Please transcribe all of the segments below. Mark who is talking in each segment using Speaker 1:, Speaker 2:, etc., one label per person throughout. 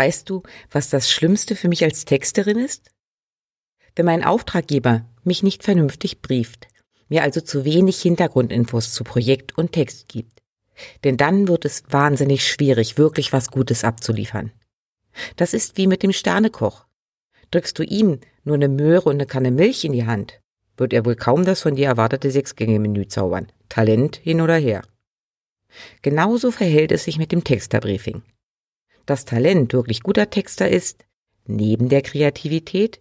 Speaker 1: Weißt du, was das Schlimmste für mich als Texterin ist? Wenn mein Auftraggeber mich nicht vernünftig brieft, mir also zu wenig Hintergrundinfos zu Projekt und Text gibt. Denn dann wird es wahnsinnig schwierig, wirklich was Gutes abzuliefern. Das ist wie mit dem Sternekoch. Drückst du ihm nur eine Möhre und eine Kanne Milch in die Hand, wird er wohl kaum das von dir erwartete Sechsgänge-Menü zaubern. Talent hin oder her. Genauso verhält es sich mit dem Texterbriefing das Talent wirklich guter Texter ist, neben der Kreativität,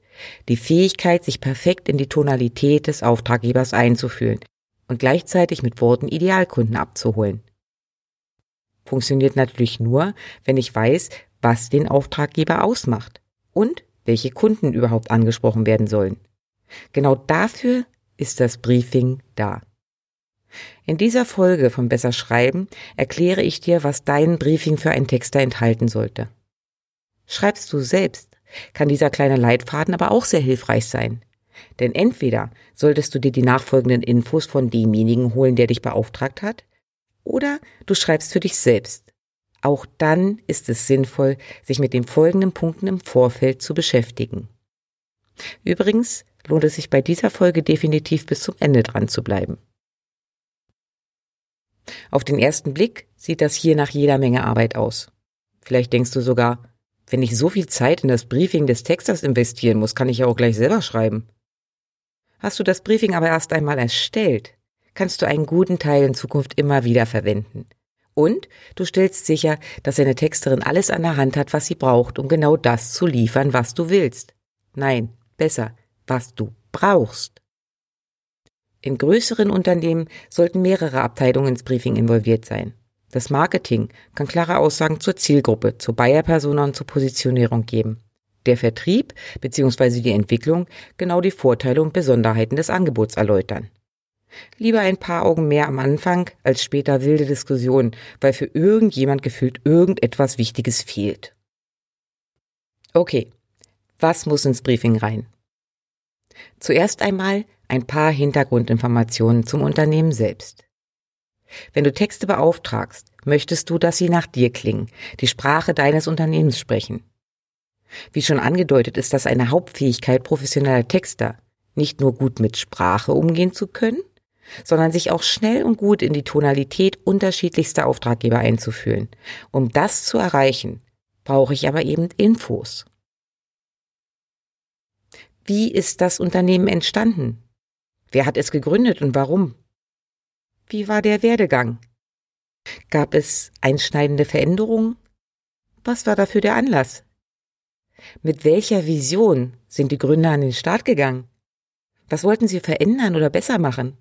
Speaker 1: die Fähigkeit, sich perfekt in die Tonalität des Auftraggebers einzufühlen und gleichzeitig mit Worten Idealkunden abzuholen. Funktioniert natürlich nur, wenn ich weiß, was den Auftraggeber ausmacht und welche Kunden überhaupt angesprochen werden sollen. Genau dafür ist das Briefing da. In dieser Folge von Besser Schreiben erkläre ich dir, was dein Briefing für einen Texter enthalten sollte. Schreibst du selbst, kann dieser kleine Leitfaden aber auch sehr hilfreich sein. Denn entweder solltest du dir die nachfolgenden Infos von demjenigen holen, der dich beauftragt hat, oder du schreibst für dich selbst. Auch dann ist es sinnvoll, sich mit den folgenden Punkten im Vorfeld zu beschäftigen. Übrigens lohnt es sich bei dieser Folge definitiv bis zum Ende dran zu bleiben. Auf den ersten Blick sieht das hier nach jeder Menge Arbeit aus. Vielleicht denkst du sogar, wenn ich so viel Zeit in das Briefing des Texters investieren muss, kann ich ja auch gleich selber schreiben. Hast du das Briefing aber erst einmal erstellt, kannst du einen guten Teil in Zukunft immer wieder verwenden. Und du stellst sicher, dass deine Texterin alles an der Hand hat, was sie braucht, um genau das zu liefern, was du willst. Nein, besser, was du brauchst. In größeren Unternehmen sollten mehrere Abteilungen ins Briefing involviert sein. Das Marketing kann klare Aussagen zur Zielgruppe, zur Buyer-Persona und zur Positionierung geben. Der Vertrieb bzw. die Entwicklung genau die Vorteile und Besonderheiten des Angebots erläutern. Lieber ein paar Augen mehr am Anfang als später wilde Diskussionen, weil für irgendjemand gefühlt irgendetwas Wichtiges fehlt. Okay, was muss ins Briefing rein? Zuerst einmal ein paar Hintergrundinformationen zum Unternehmen selbst. Wenn du Texte beauftragst, möchtest du, dass sie nach dir klingen, die Sprache deines Unternehmens sprechen. Wie schon angedeutet, ist das eine Hauptfähigkeit professioneller Texter, nicht nur gut mit Sprache umgehen zu können, sondern sich auch schnell und gut in die Tonalität unterschiedlichster Auftraggeber einzufühlen. Um das zu erreichen, brauche ich aber eben Infos. Wie ist das Unternehmen entstanden? Wer hat es gegründet und warum? Wie war der Werdegang? Gab es einschneidende Veränderungen? Was war dafür der Anlass? Mit welcher Vision sind die Gründer an den Start gegangen? Was wollten sie verändern oder besser machen?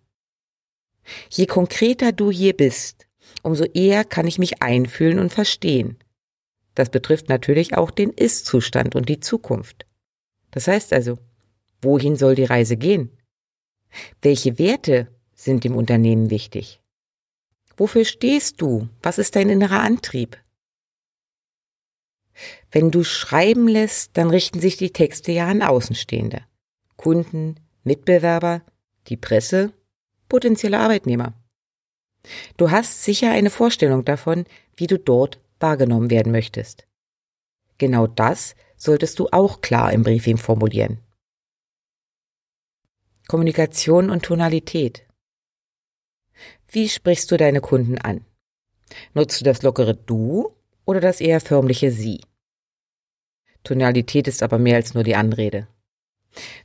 Speaker 1: Je konkreter du hier bist, umso eher kann ich mich einfühlen und verstehen. Das betrifft natürlich auch den Ist-Zustand und die Zukunft. Das heißt also, wohin soll die Reise gehen? Welche Werte sind dem Unternehmen wichtig? Wofür stehst du? Was ist dein innerer Antrieb? Wenn du schreiben lässt, dann richten sich die Texte ja an Außenstehende. Kunden, Mitbewerber, die Presse, potenzielle Arbeitnehmer. Du hast sicher eine Vorstellung davon, wie du dort wahrgenommen werden möchtest. Genau das solltest du auch klar im Briefing formulieren. Kommunikation und Tonalität. Wie sprichst du deine Kunden an? Nutzt du das lockere Du oder das eher förmliche Sie? Tonalität ist aber mehr als nur die Anrede.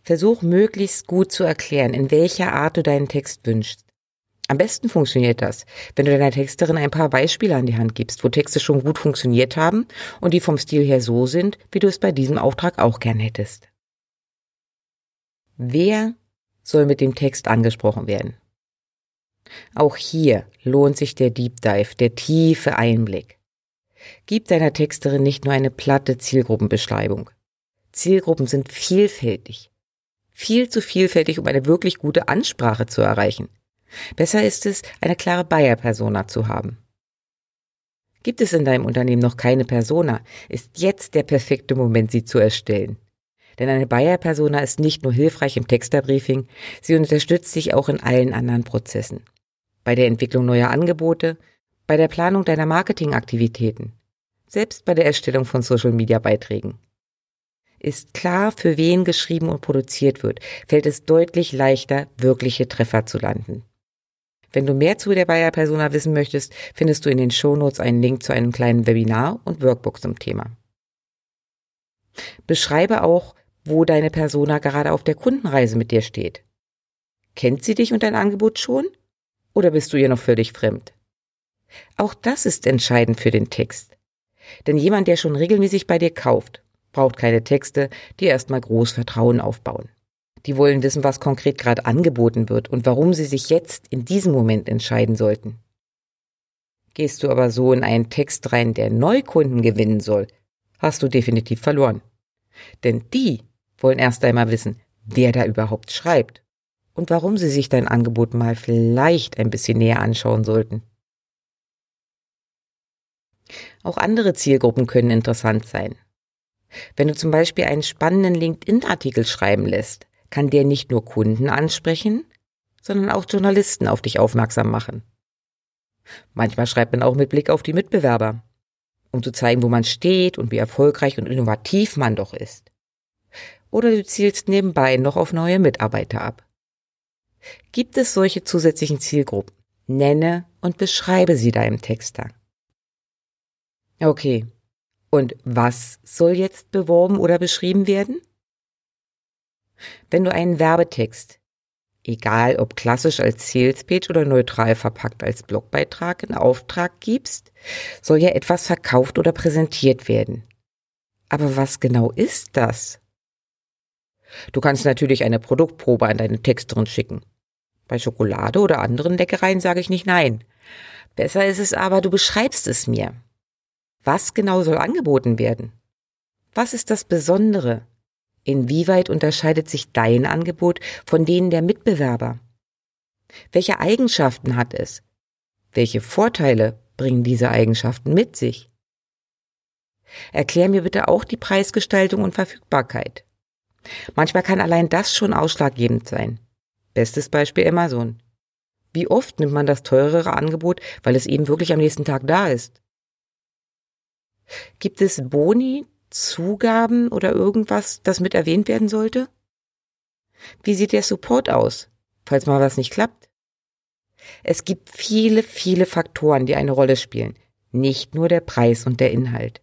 Speaker 1: Versuch möglichst gut zu erklären, in welcher Art du deinen Text wünschst. Am besten funktioniert das, wenn du deiner Texterin ein paar Beispiele an die Hand gibst, wo Texte schon gut funktioniert haben und die vom Stil her so sind, wie du es bei diesem Auftrag auch gern hättest. Wer soll mit dem Text angesprochen werden. Auch hier lohnt sich der Deep Dive, der tiefe Einblick. Gib deiner Texterin nicht nur eine platte Zielgruppenbeschreibung. Zielgruppen sind vielfältig. Viel zu vielfältig, um eine wirklich gute Ansprache zu erreichen. Besser ist es, eine klare Buyer-Persona zu haben. Gibt es in deinem Unternehmen noch keine Persona, ist jetzt der perfekte Moment, sie zu erstellen. Denn eine Buyer-Persona ist nicht nur hilfreich im Texterbriefing, sie unterstützt dich auch in allen anderen Prozessen. Bei der Entwicklung neuer Angebote, bei der Planung deiner Marketingaktivitäten, selbst bei der Erstellung von Social-Media-Beiträgen. Ist klar, für wen geschrieben und produziert wird, fällt es deutlich leichter, wirkliche Treffer zu landen. Wenn du mehr zu der Bayer Persona wissen möchtest, findest du in den Shownotes einen Link zu einem kleinen Webinar und Workbook zum Thema. Beschreibe auch, wo deine Persona gerade auf der Kundenreise mit dir steht. Kennt sie dich und dein Angebot schon? Oder bist du ihr noch völlig fremd? Auch das ist entscheidend für den Text. Denn jemand, der schon regelmäßig bei dir kauft, braucht keine Texte, die erstmal groß Vertrauen aufbauen. Die wollen wissen, was konkret gerade angeboten wird und warum sie sich jetzt in diesem Moment entscheiden sollten. Gehst du aber so in einen Text rein, der Neukunden gewinnen soll, hast du definitiv verloren. Denn die wollen erst einmal wissen, wer da überhaupt schreibt und warum sie sich dein Angebot mal vielleicht ein bisschen näher anschauen sollten. Auch andere Zielgruppen können interessant sein. Wenn du zum Beispiel einen spannenden LinkedIn-Artikel schreiben lässt, kann der nicht nur Kunden ansprechen, sondern auch Journalisten auf dich aufmerksam machen. Manchmal schreibt man auch mit Blick auf die Mitbewerber, um zu zeigen, wo man steht und wie erfolgreich und innovativ man doch ist. Oder du zielst nebenbei noch auf neue Mitarbeiter ab. Gibt es solche zusätzlichen Zielgruppen? Nenne und beschreibe sie deinem Texter. Okay, und was soll jetzt beworben oder beschrieben werden? Wenn du einen Werbetext, egal ob klassisch als Salespage oder neutral verpackt als Blogbeitrag in Auftrag gibst, soll ja etwas verkauft oder präsentiert werden. Aber was genau ist das? Du kannst natürlich eine Produktprobe an deine Texterin schicken. Bei Schokolade oder anderen Leckereien sage ich nicht nein. Besser ist es aber, du beschreibst es mir. Was genau soll angeboten werden? Was ist das Besondere? Inwieweit unterscheidet sich dein Angebot von denen der Mitbewerber? Welche Eigenschaften hat es? Welche Vorteile bringen diese Eigenschaften mit sich? Erklär mir bitte auch die Preisgestaltung und Verfügbarkeit. Manchmal kann allein das schon ausschlaggebend sein. Bestes Beispiel Amazon. Wie oft nimmt man das teurere Angebot, weil es eben wirklich am nächsten Tag da ist? Gibt es Boni, Zugaben oder irgendwas, das mit erwähnt werden sollte? Wie sieht der Support aus, falls mal was nicht klappt? Es gibt viele, viele Faktoren, die eine Rolle spielen, nicht nur der Preis und der Inhalt.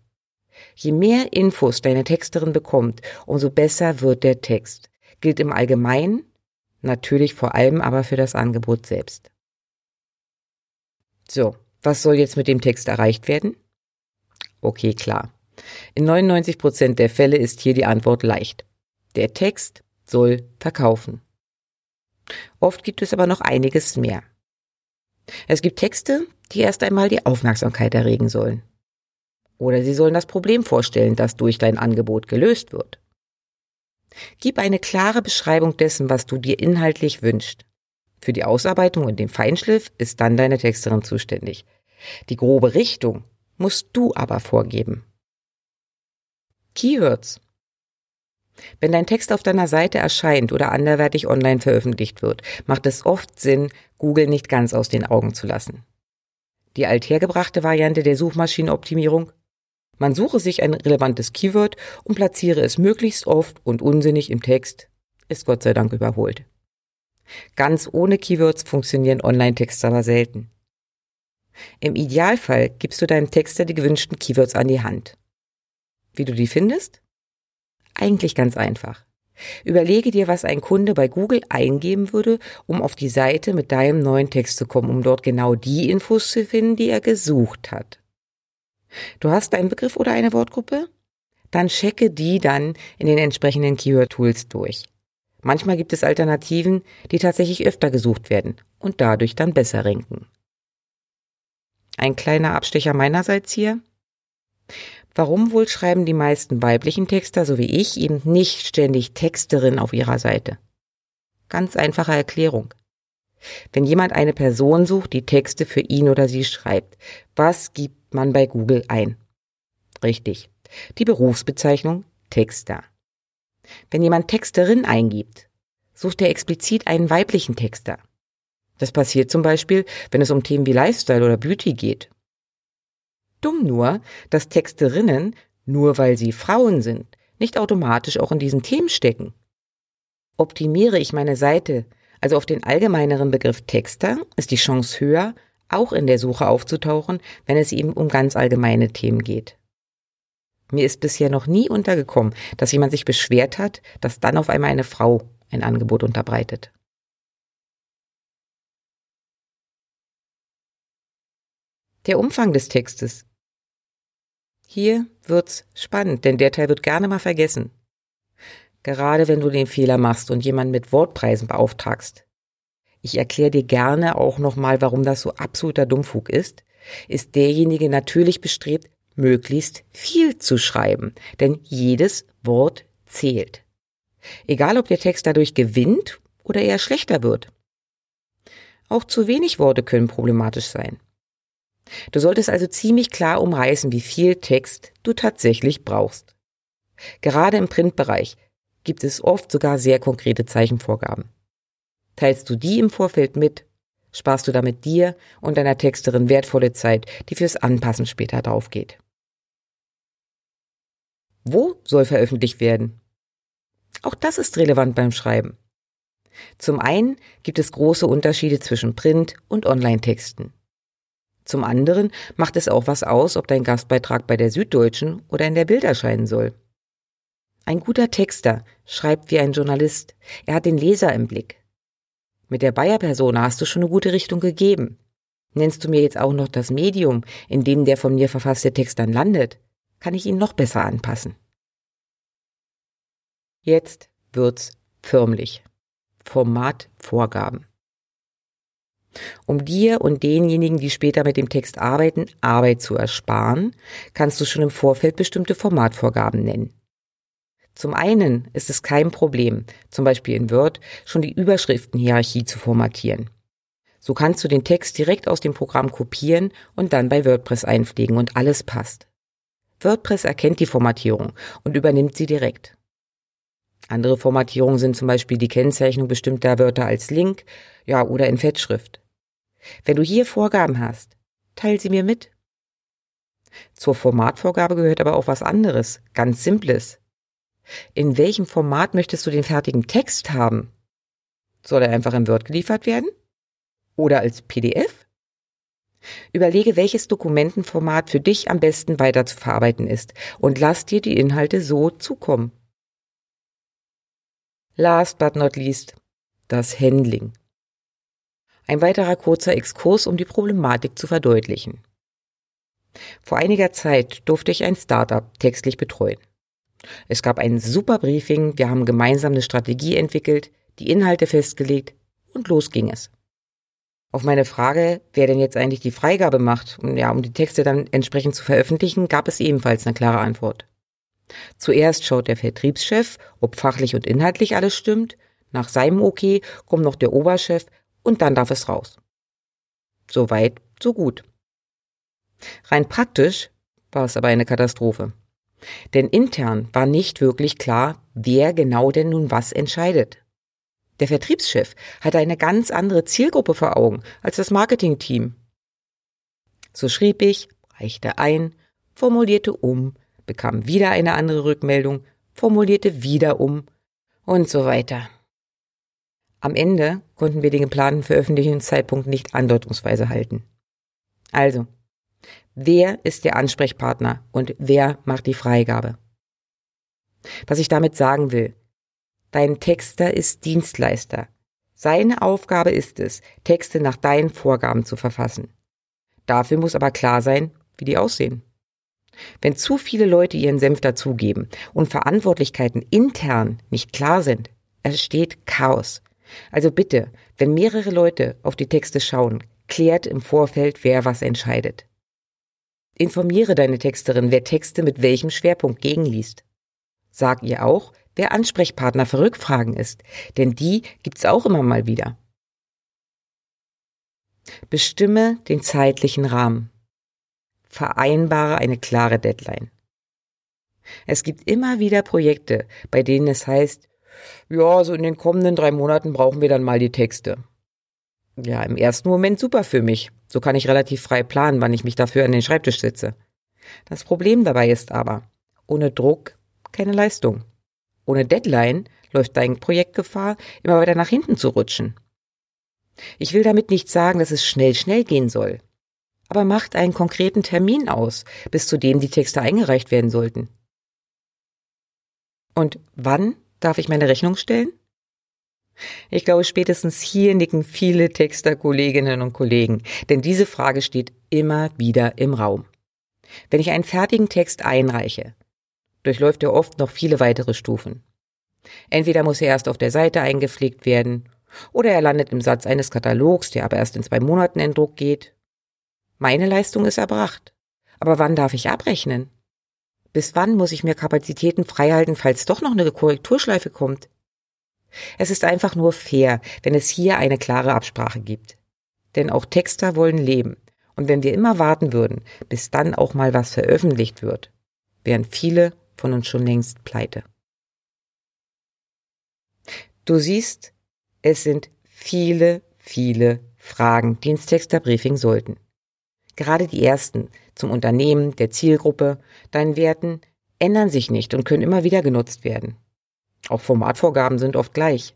Speaker 1: Je mehr Infos deine Texterin bekommt, umso besser wird der Text. Gilt im Allgemeinen, natürlich vor allem aber für das Angebot selbst. So, was soll jetzt mit dem Text erreicht werden? Okay, klar. In 99 Prozent der Fälle ist hier die Antwort leicht. Der Text soll verkaufen. Oft gibt es aber noch einiges mehr. Es gibt Texte, die erst einmal die Aufmerksamkeit erregen sollen. Oder sie sollen das Problem vorstellen, das durch dein Angebot gelöst wird. Gib eine klare Beschreibung dessen, was du dir inhaltlich wünschst. Für die Ausarbeitung und den Feinschliff ist dann deine Texterin zuständig. Die grobe Richtung musst du aber vorgeben. Keywords. Wenn dein Text auf deiner Seite erscheint oder anderweitig online veröffentlicht wird, macht es oft Sinn, Google nicht ganz aus den Augen zu lassen. Die althergebrachte Variante der Suchmaschinenoptimierung? Man suche sich ein relevantes Keyword und platziere es möglichst oft und unsinnig im Text, ist Gott sei Dank überholt. Ganz ohne Keywords funktionieren Online-Texte aber selten. Im Idealfall gibst du deinem Texter die gewünschten Keywords an die Hand. Wie du die findest? Eigentlich ganz einfach. Überlege dir, was ein Kunde bei Google eingeben würde, um auf die Seite mit deinem neuen Text zu kommen, um dort genau die Infos zu finden, die er gesucht hat. Du hast einen Begriff oder eine Wortgruppe? Dann checke die dann in den entsprechenden Keyword-Tools durch. Manchmal gibt es Alternativen, die tatsächlich öfter gesucht werden und dadurch dann besser ranken. Ein kleiner Abstecher meinerseits hier. Warum wohl schreiben die meisten weiblichen Texter, so wie ich, eben nicht ständig Texterin auf ihrer Seite? Ganz einfache Erklärung. Wenn jemand eine Person sucht, die Texte für ihn oder sie schreibt, was gibt man bei Google ein? Richtig. Die Berufsbezeichnung Texter. Wenn jemand Texterin eingibt, sucht er explizit einen weiblichen Texter. Das passiert zum Beispiel, wenn es um Themen wie Lifestyle oder Beauty geht. Dumm nur, dass Texterinnen, nur weil sie Frauen sind, nicht automatisch auch in diesen Themen stecken. Optimiere ich meine Seite also auf den allgemeineren Begriff Texter, ist die Chance höher, auch in der Suche aufzutauchen, wenn es eben um ganz allgemeine Themen geht. Mir ist bisher noch nie untergekommen, dass jemand sich beschwert hat, dass dann auf einmal eine Frau ein Angebot unterbreitet. Der Umfang des Textes. Hier wird's spannend, denn der Teil wird gerne mal vergessen. Gerade wenn du den Fehler machst und jemanden mit Wortpreisen beauftragst. Ich erkläre dir gerne auch nochmal, warum das so absoluter Dummfug ist. Ist derjenige natürlich bestrebt, möglichst viel zu schreiben, denn jedes Wort zählt. Egal ob der Text dadurch gewinnt oder eher schlechter wird. Auch zu wenig Worte können problematisch sein. Du solltest also ziemlich klar umreißen, wie viel Text du tatsächlich brauchst. Gerade im Printbereich gibt es oft sogar sehr konkrete Zeichenvorgaben. Teilst du die im Vorfeld mit, sparst du damit dir und deiner Texterin wertvolle Zeit, die fürs Anpassen später draufgeht. Wo soll veröffentlicht werden? Auch das ist relevant beim Schreiben. Zum einen gibt es große Unterschiede zwischen Print- und Online-Texten. Zum anderen macht es auch was aus, ob dein Gastbeitrag bei der Süddeutschen oder in der Bild erscheinen soll. Ein guter Texter schreibt wie ein Journalist. Er hat den Leser im Blick. Mit der Bayer-Persona hast du schon eine gute Richtung gegeben. Nennst du mir jetzt auch noch das Medium, in dem der von mir verfasste Text dann landet, kann ich ihn noch besser anpassen. Jetzt wird's förmlich. Formatvorgaben. Um dir und denjenigen, die später mit dem Text arbeiten, Arbeit zu ersparen, kannst du schon im Vorfeld bestimmte Formatvorgaben nennen. Zum einen ist es kein Problem, zum Beispiel in Word, schon die Überschriftenhierarchie zu formatieren. So kannst du den Text direkt aus dem Programm kopieren und dann bei WordPress einpflegen und alles passt. WordPress erkennt die Formatierung und übernimmt sie direkt. Andere Formatierungen sind zum Beispiel die Kennzeichnung bestimmter Wörter als Link, ja, oder in Fettschrift. Wenn du hier Vorgaben hast, teil sie mir mit. Zur Formatvorgabe gehört aber auch was anderes, ganz Simples. In welchem Format möchtest du den fertigen Text haben? Soll er einfach in Word geliefert werden? Oder als PDF? Überlege, welches Dokumentenformat für dich am besten weiter zu verarbeiten ist und lass dir die Inhalte so zukommen. Last but not least, das Handling. Ein weiterer kurzer Exkurs, um die Problematik zu verdeutlichen. Vor einiger Zeit durfte ich ein Startup textlich betreuen. Es gab ein super Briefing, wir haben gemeinsam eine Strategie entwickelt, die Inhalte festgelegt und los ging es. Auf meine Frage, wer denn jetzt eigentlich die Freigabe macht, ja, um die Texte dann entsprechend zu veröffentlichen, gab es ebenfalls eine klare Antwort. Zuerst schaut der Vertriebschef, ob fachlich und inhaltlich alles stimmt, nach seinem Okay kommt noch der Oberchef und dann darf es raus. So weit, so gut. Rein praktisch war es aber eine Katastrophe. Denn intern war nicht wirklich klar, wer genau denn nun was entscheidet. Der Vertriebschef hatte eine ganz andere Zielgruppe vor Augen als das Marketingteam. So schrieb ich, reichte ein, formulierte um, bekam wieder eine andere Rückmeldung, formulierte wieder um und so weiter. Am Ende konnten wir den geplanten Veröffentlichungszeitpunkt nicht andeutungsweise halten. Also, Wer ist der Ansprechpartner und wer macht die Freigabe? Was ich damit sagen will, dein Texter ist Dienstleister. Seine Aufgabe ist es, Texte nach deinen Vorgaben zu verfassen. Dafür muss aber klar sein, wie die aussehen. Wenn zu viele Leute ihren Senf dazugeben und Verantwortlichkeiten intern nicht klar sind, entsteht Chaos. Also bitte, wenn mehrere Leute auf die Texte schauen, klärt im Vorfeld, wer was entscheidet. Informiere deine Texterin, wer Texte mit welchem Schwerpunkt gegenliest. Sag ihr auch, wer Ansprechpartner für Rückfragen ist, denn die gibt's auch immer mal wieder. Bestimme den zeitlichen Rahmen. Vereinbare eine klare Deadline. Es gibt immer wieder Projekte, bei denen es heißt, ja, so in den kommenden drei Monaten brauchen wir dann mal die Texte. Ja, im ersten Moment super für mich. So kann ich relativ frei planen, wann ich mich dafür an den Schreibtisch setze. Das Problem dabei ist aber, ohne Druck keine Leistung. Ohne Deadline läuft dein Projekt Gefahr, immer weiter nach hinten zu rutschen. Ich will damit nicht sagen, dass es schnell, schnell gehen soll. Aber macht einen konkreten Termin aus, bis zu dem die Texte eingereicht werden sollten. Und wann darf ich meine Rechnung stellen? Ich glaube, spätestens hier nicken viele Texter-Kolleginnen und Kollegen, denn diese Frage steht immer wieder im Raum. Wenn ich einen fertigen Text einreiche, durchläuft er oft noch viele weitere Stufen. Entweder muss er erst auf der Seite eingepflegt werden, oder er landet im Satz eines Katalogs, der aber erst in zwei Monaten in Druck geht. Meine Leistung ist erbracht. Aber wann darf ich abrechnen? Bis wann muss ich mir Kapazitäten freihalten, falls doch noch eine Korrekturschleife kommt? Es ist einfach nur fair, wenn es hier eine klare Absprache gibt. Denn auch Texter wollen leben. Und wenn wir immer warten würden, bis dann auch mal was veröffentlicht wird, wären viele von uns schon längst pleite. Du siehst, es sind viele, viele Fragen, die ins Texterbriefing sollten. Gerade die ersten zum Unternehmen, der Zielgruppe, deinen Werten ändern sich nicht und können immer wieder genutzt werden. Auch Formatvorgaben sind oft gleich.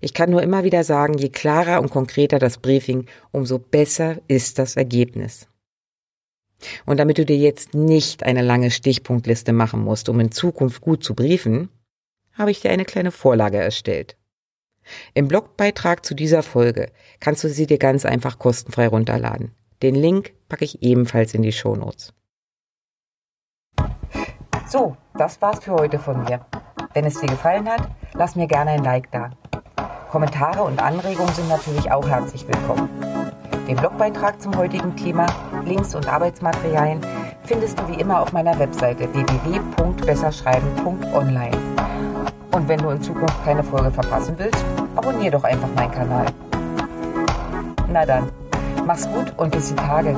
Speaker 1: Ich kann nur immer wieder sagen, je klarer und konkreter das Briefing, umso besser ist das Ergebnis. Und damit du dir jetzt nicht eine lange Stichpunktliste machen musst, um in Zukunft gut zu briefen, habe ich dir eine kleine Vorlage erstellt. Im Blogbeitrag zu dieser Folge kannst du sie dir ganz einfach kostenfrei runterladen. Den Link packe ich ebenfalls in die Shownotes. So, das war's für heute von mir. Wenn es dir gefallen hat, lass mir gerne ein Like da. Kommentare und Anregungen sind natürlich auch herzlich willkommen. Den Blogbeitrag zum heutigen Thema, Links und Arbeitsmaterialien findest du wie immer auf meiner Webseite www.besserschreiben.online. Und wenn du in Zukunft keine Folge verpassen willst, abonniere doch einfach meinen Kanal. Na dann, mach's gut und bis die Tage.